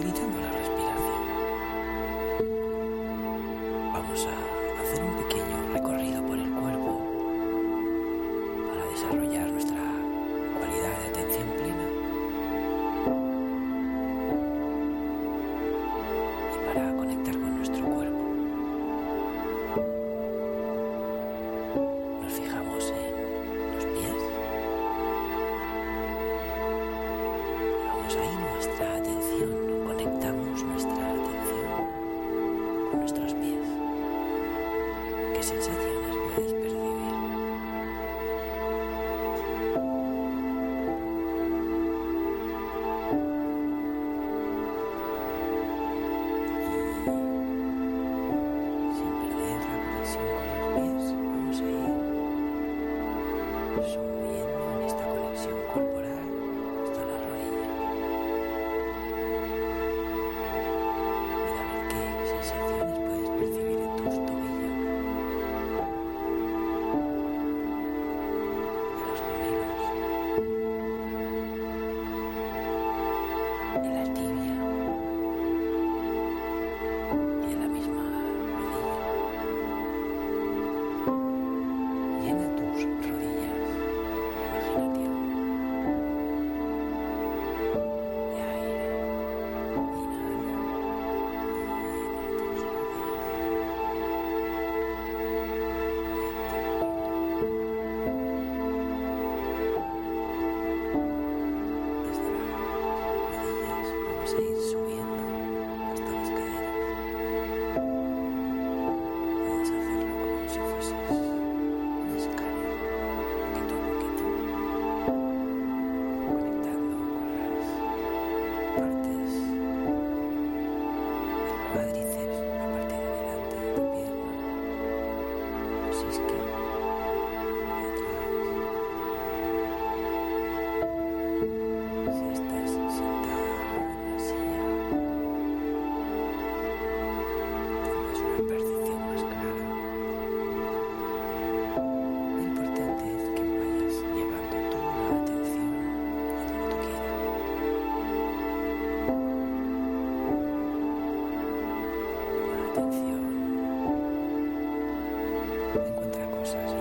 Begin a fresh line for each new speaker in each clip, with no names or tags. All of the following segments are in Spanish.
Di. Services.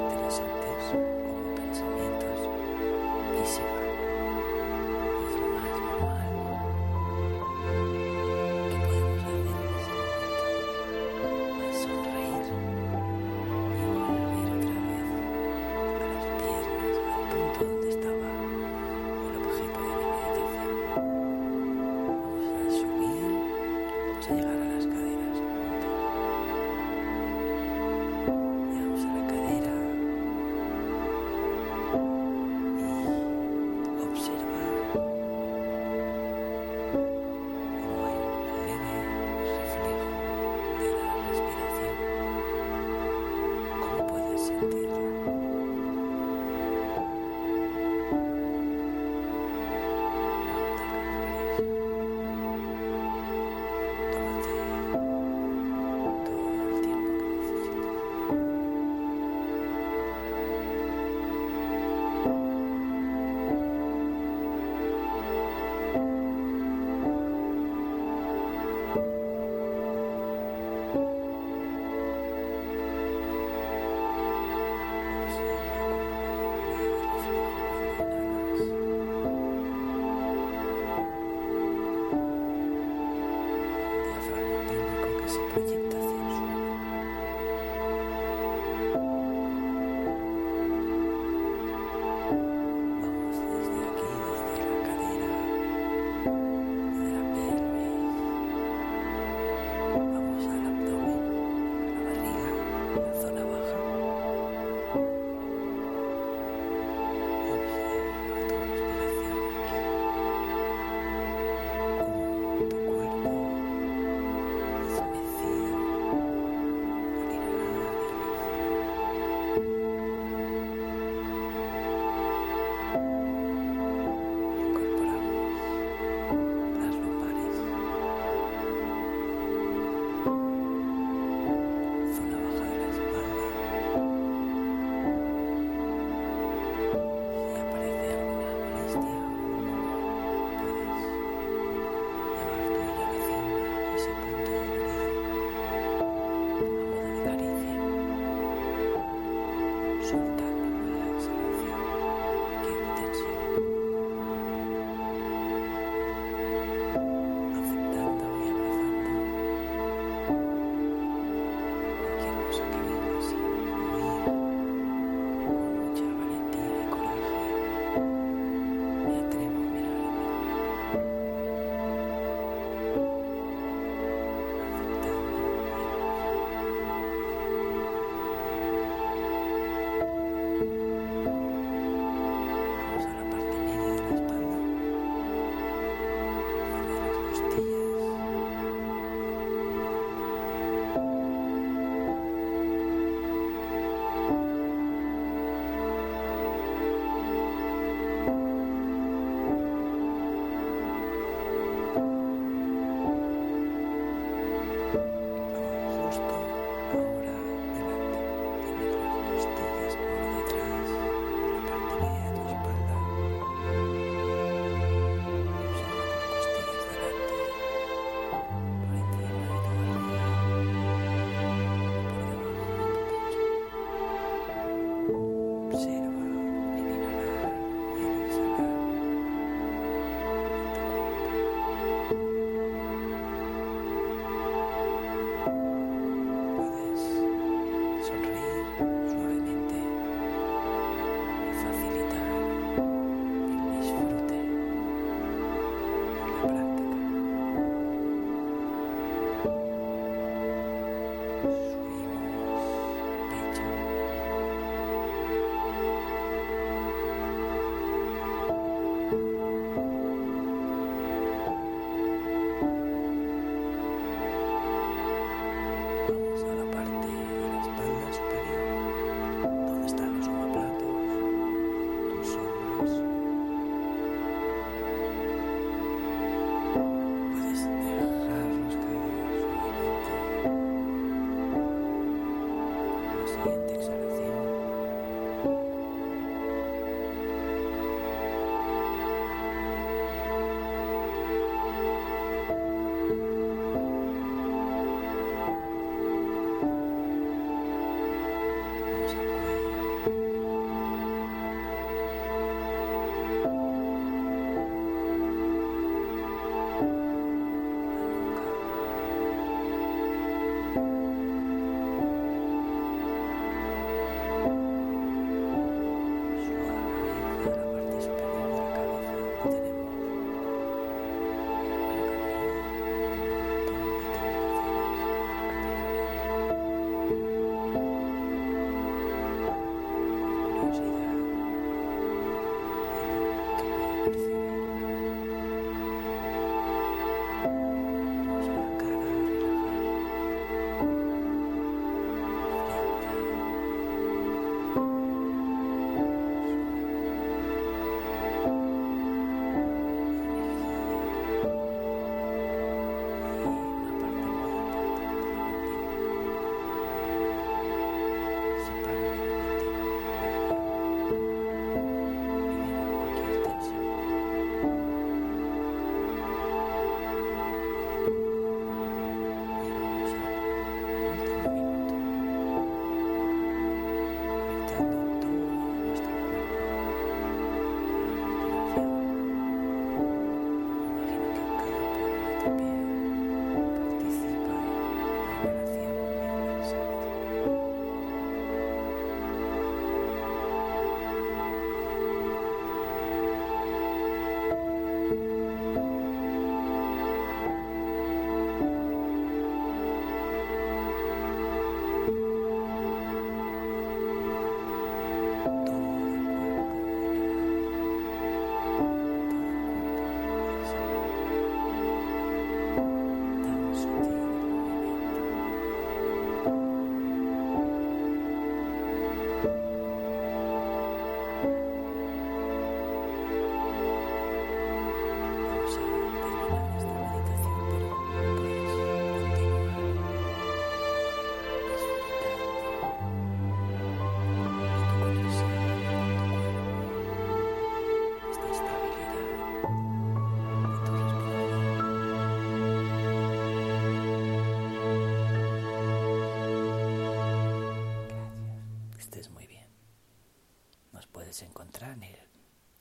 Puedes encontrar en el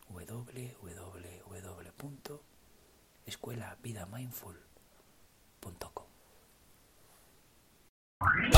www.escuelavidamindful.com.